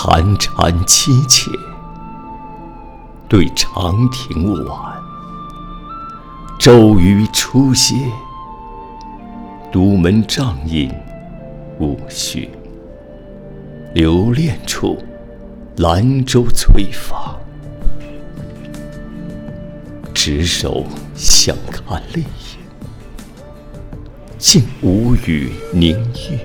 寒蝉凄切，对长亭晚。骤雨初歇，独门帐饮无绪。留恋处，兰舟催发。执手相看泪眼，竟无语凝噎。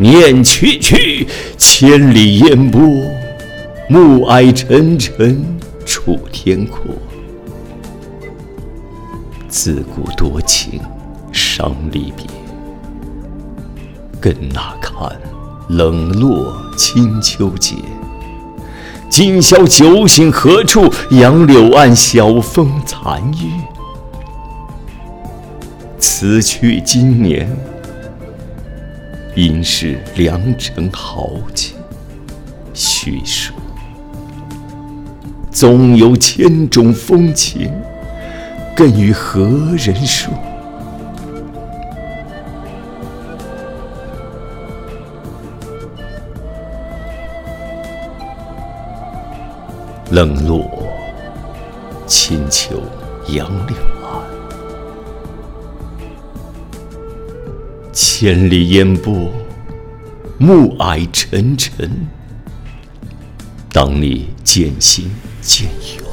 念去去，千里烟波，暮霭沉沉楚天阔。自古多情伤离别，更那堪冷落清秋节。今宵酒醒何处？杨柳岸，晓风残月。此去经年，应是良辰好景虚说。纵有千种风情，更与何人说？冷落清秋杨柳千里烟波，暮霭沉沉。当你渐行渐远，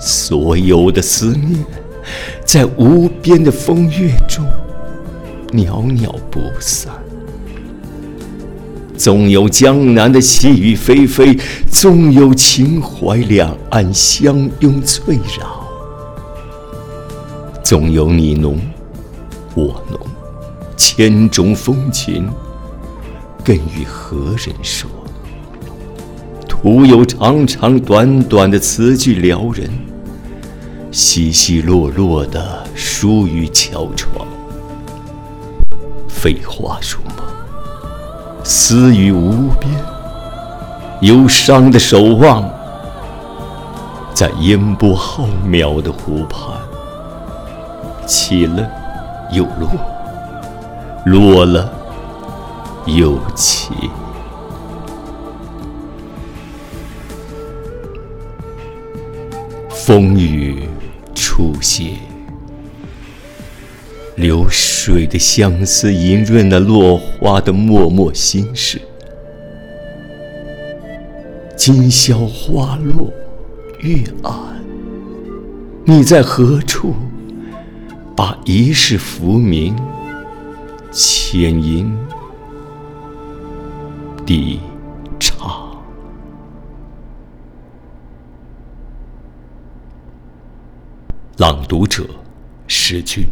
所有的思念，在无边的风月中袅袅不散。纵有江南的细雨霏霏，纵有秦淮两岸相拥翠绕，纵有你浓我浓，千种风情，更与何人说？徒有长长短短的词句撩人，稀稀落落的疏于桥窗，废话如梦。思语无边，忧伤的守望，在烟波浩渺的湖畔，起了又落，落了又起。风雨初歇。流水的相思，莹润了落花的脉脉心事。今宵花落月暗，你在何处？把一世浮名浅吟低唱。朗读者：石君。